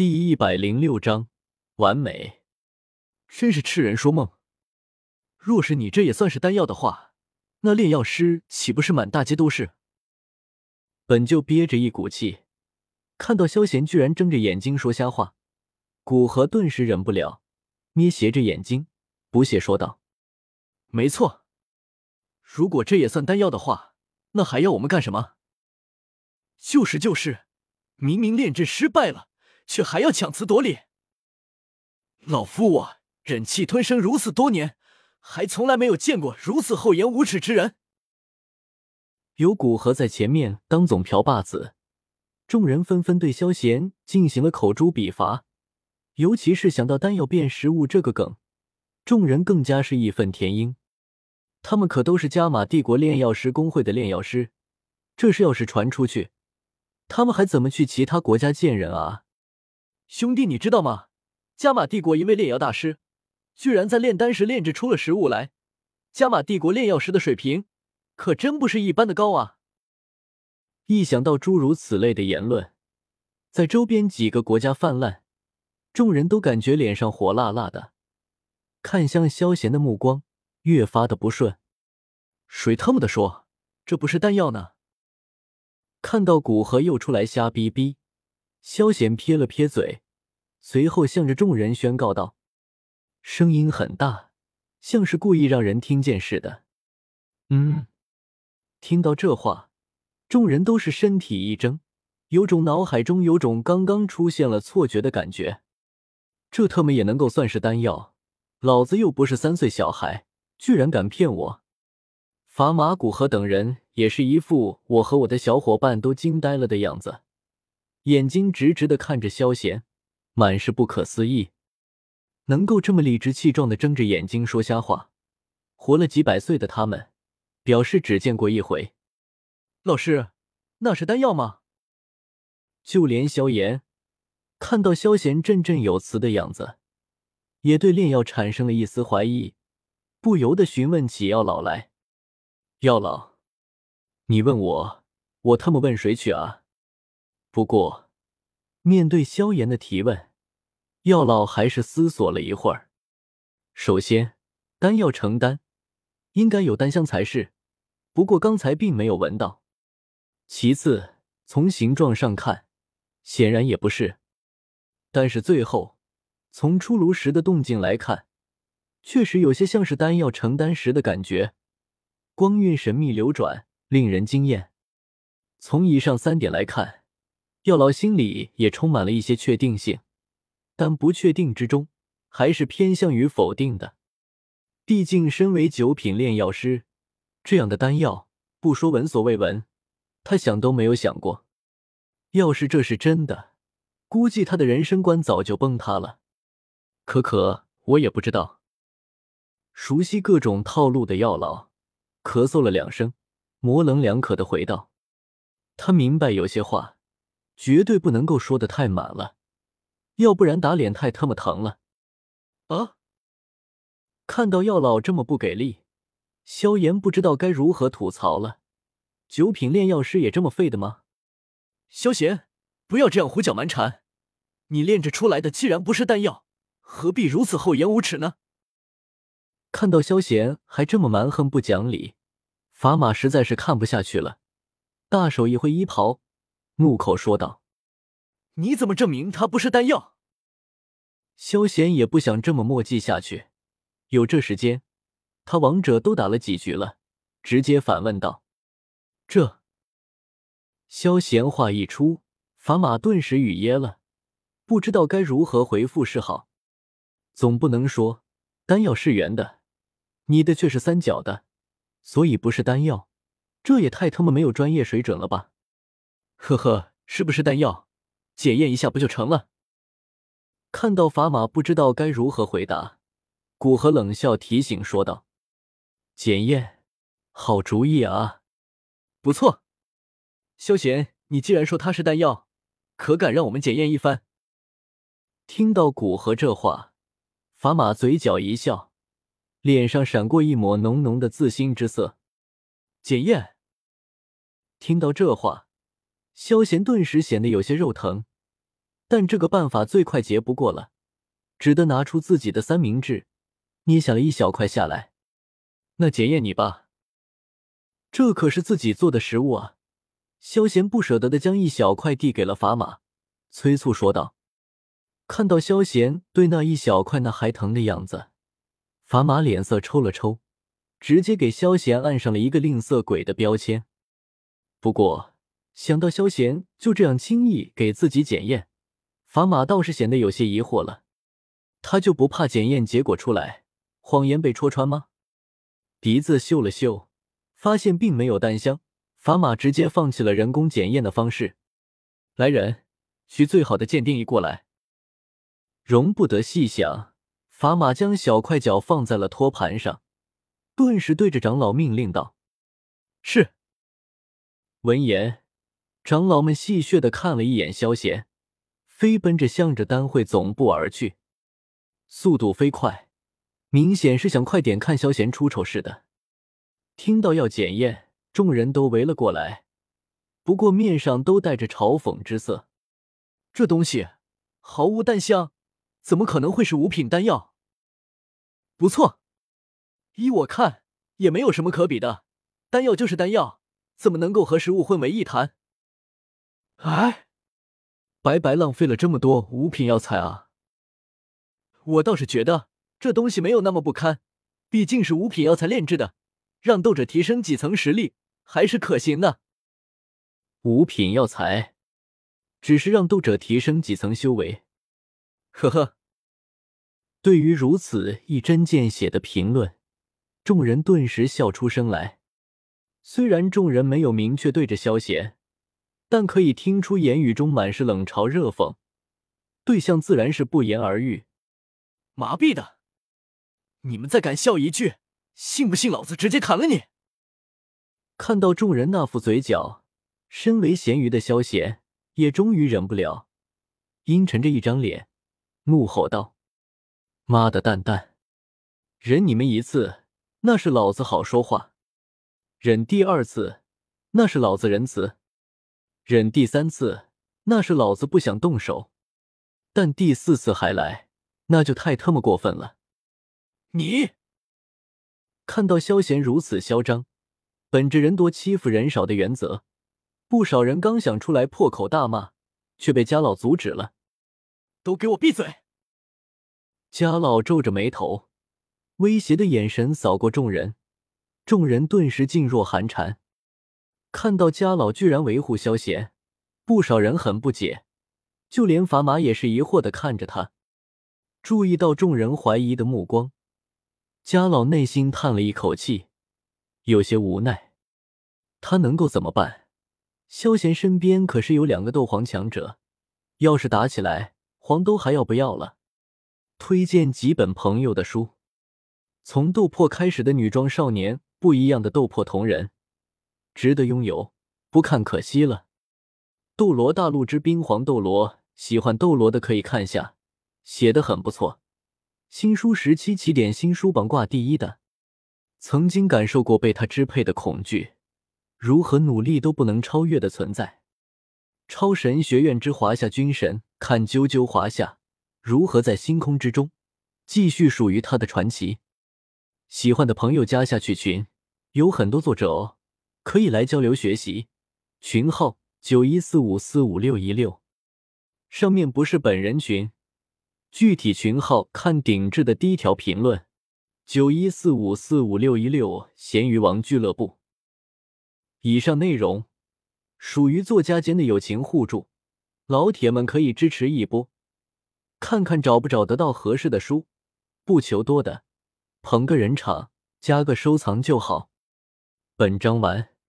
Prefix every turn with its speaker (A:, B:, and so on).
A: 第一百零六章完美，
B: 真是痴人说梦。若是你这也算是丹药的话，那炼药师岂不是满大街都是？
A: 本就憋着一股气，看到萧贤居然睁着眼睛说瞎话，古河顿时忍不了，捏斜着眼睛，不屑说道：“
B: 没错，如果这也算丹药的话，那还要我们干什么？就是就是，明明炼制失败了。”却还要强词夺理，老夫我忍气吞声如此多年，还从来没有见过如此厚颜无耻之人。
A: 有古河在前面当总瓢把子，众人纷纷对萧贤进行了口诛笔伐。尤其是想到丹药变食物这个梗，众人更加是义愤填膺。他们可都是加玛帝国炼药师工会的炼药师，这事要是传出去，他们还怎么去其他国家见人啊？
B: 兄弟，你知道吗？加玛帝国一位炼药大师，居然在炼丹时炼制出了食物来。加玛帝国炼药师的水平，可真不是一般的高啊！
A: 一想到诸如此类的言论在周边几个国家泛滥，众人都感觉脸上火辣辣的，看向萧贤的目光越发的不顺。
B: 谁他妈的说这不是丹药呢？
A: 看到古河又出来瞎逼逼。萧贤撇了撇嘴，随后向着众人宣告道：“声音很大，像是故意让人听见似的。”嗯，听到这话，众人都是身体一怔，有种脑海中有种刚刚出现了错觉的感觉。这特么也能够算是丹药？老子又不是三岁小孩，居然敢骗我！法马古河等人也是一副我和我的小伙伴都惊呆了的样子。眼睛直直的看着萧贤，满是不可思议。能够这么理直气壮的睁着眼睛说瞎话，活了几百岁的他们，表示只见过一回。
B: 老师，那是丹药吗？
A: 就连萧炎看到萧贤振振有词的样子，也对炼药产生了一丝怀疑，不由得询问起药老来：“药老，你问我，我他妈问谁去啊？”不过，面对萧炎的提问，药老还是思索了一会儿。首先，丹药成丹，应该有丹香才是，不过刚才并没有闻到。其次，从形状上看，显然也不是。但是最后，从出炉时的动静来看，确实有些像是丹药成丹时的感觉，光晕神秘流转，令人惊艳。从以上三点来看。药老心里也充满了一些确定性，但不确定之中还是偏向于否定的。毕竟身为九品炼药师，这样的丹药不说闻所未闻，他想都没有想过。要是这是真的，估计他的人生观早就崩塌了。可可，我也不知道。熟悉各种套路的药老咳嗽了两声，模棱两可的回道：“他明白有些话。”绝对不能够说的太满了，要不然打脸太他妈疼了。
B: 啊！
A: 看到药老这么不给力，萧炎不知道该如何吐槽了。九品炼药师也这么废的吗？
B: 萧贤，不要这样胡搅蛮缠。你炼制出来的既然不是丹药，何必如此厚颜无耻呢？
A: 看到萧贤还这么蛮横不讲理，法马实在是看不下去了，大手一挥衣袍。怒口说道：“
B: 你怎么证明它不是丹药？”
A: 萧贤也不想这么墨迹下去，有这时间，他王者都打了几局了，直接反问道：“这？”萧贤话一出，法马顿时语噎了，不知道该如何回复是好。总不能说丹药是圆的，你的却是三角的，所以不是丹药，这也太他妈没有专业水准了吧！
B: 呵呵，是不是丹药？检验一下不就成了？
A: 看到法马不知道该如何回答，古河冷笑提醒说道：“检验，好主意啊！
B: 不错，萧贤，你既然说它是丹药，可敢让我们检验一番？”
A: 听到古河这话，法马嘴角一笑，脸上闪过一抹浓浓的自信之色。
B: 检验。
A: 听到这话。萧贤顿时显得有些肉疼，但这个办法最快捷不过了，只得拿出自己的三明治，捏下了一小块下来。那检验你吧，这可是自己做的食物啊！萧贤不舍得的将一小块递给了法玛，催促说道。看到萧贤对那一小块那还疼的样子，法玛脸色抽了抽，直接给萧贤按上了一个吝啬鬼的标签。不过想到萧贤就这样轻易给自己检验，法玛倒是显得有些疑惑了，他就不怕检验结果出来，谎言被戳穿吗？鼻子嗅了嗅，发现并没有淡香，法玛直接放弃了人工检验的方式。来人，取最好的鉴定仪过来。容不得细想，法玛将小块脚放在了托盘上，顿时对着长老命令道：“
B: 是。”
A: 闻言，长老们戏谑的看了一眼萧贤。飞奔着向着丹会总部而去，速度飞快，明显是想快点看萧贤出丑似的。听到要检验，众人都围了过来，不过面上都带着嘲讽之色。
B: 这东西毫无丹香，怎么可能会是五品丹药？不错，依我看也没有什么可比的，丹药就是丹药，怎么能够和食物混为一谈？哎。白白浪费了这么多五品药材啊！我倒是觉得这东西没有那么不堪，毕竟是五品药材炼制的，让斗者提升几层实力还是可行的。
A: 五品药材只是让斗者提升几层修为，
B: 呵呵。
A: 对于如此一针见血的评论，众人顿时笑出声来。虽然众人没有明确对着萧贤。但可以听出言语中满是冷嘲热讽，对象自然是不言而喻。
B: 麻痹的，你们再敢笑一句，信不信老子直接砍了你？
A: 看到众人那副嘴角，身为咸鱼的萧贤也终于忍不了，阴沉着一张脸，怒吼道：“妈的蛋蛋，忍你们一次，那是老子好说话；忍第二次，那是老子仁慈。”忍第三次，那是老子不想动手；但第四次还来，那就太他妈过分了。
B: 你
A: 看到萧贤如此嚣张，本着人多欺负人少的原则，不少人刚想出来破口大骂，却被家老阻止了。
B: 都给我闭嘴！
A: 家老皱着眉头，威胁的眼神扫过众人，众人顿时噤若寒蝉。看到家老居然维护萧贤，不少人很不解，就连法马也是疑惑的看着他。注意到众人怀疑的目光，家老内心叹了一口气，有些无奈。他能够怎么办？萧贤身边可是有两个斗皇强者，要是打起来，黄都还要不要了？推荐几本朋友的书，从斗破开始的女装少年，不一样的斗破同人。值得拥有，不看可惜了。斗罗大陆之冰皇斗罗，喜欢斗罗的可以看下，写的很不错。新书十七起点新书榜挂第一的，曾经感受过被他支配的恐惧，如何努力都不能超越的存在。超神学院之华夏军神，看啾啾华夏如何在星空之中继续属于他的传奇。喜欢的朋友加下去群，有很多作者哦。可以来交流学习，群号九一四五四五六一六，上面不是本人群，具体群号看顶置的第一条评论，九一四五四五六一六咸鱼王俱乐部。以上内容属于作家间的友情互助，老铁们可以支持一波，看看找不找得到合适的书，不求多的，捧个人场，加个收藏就好。本章完。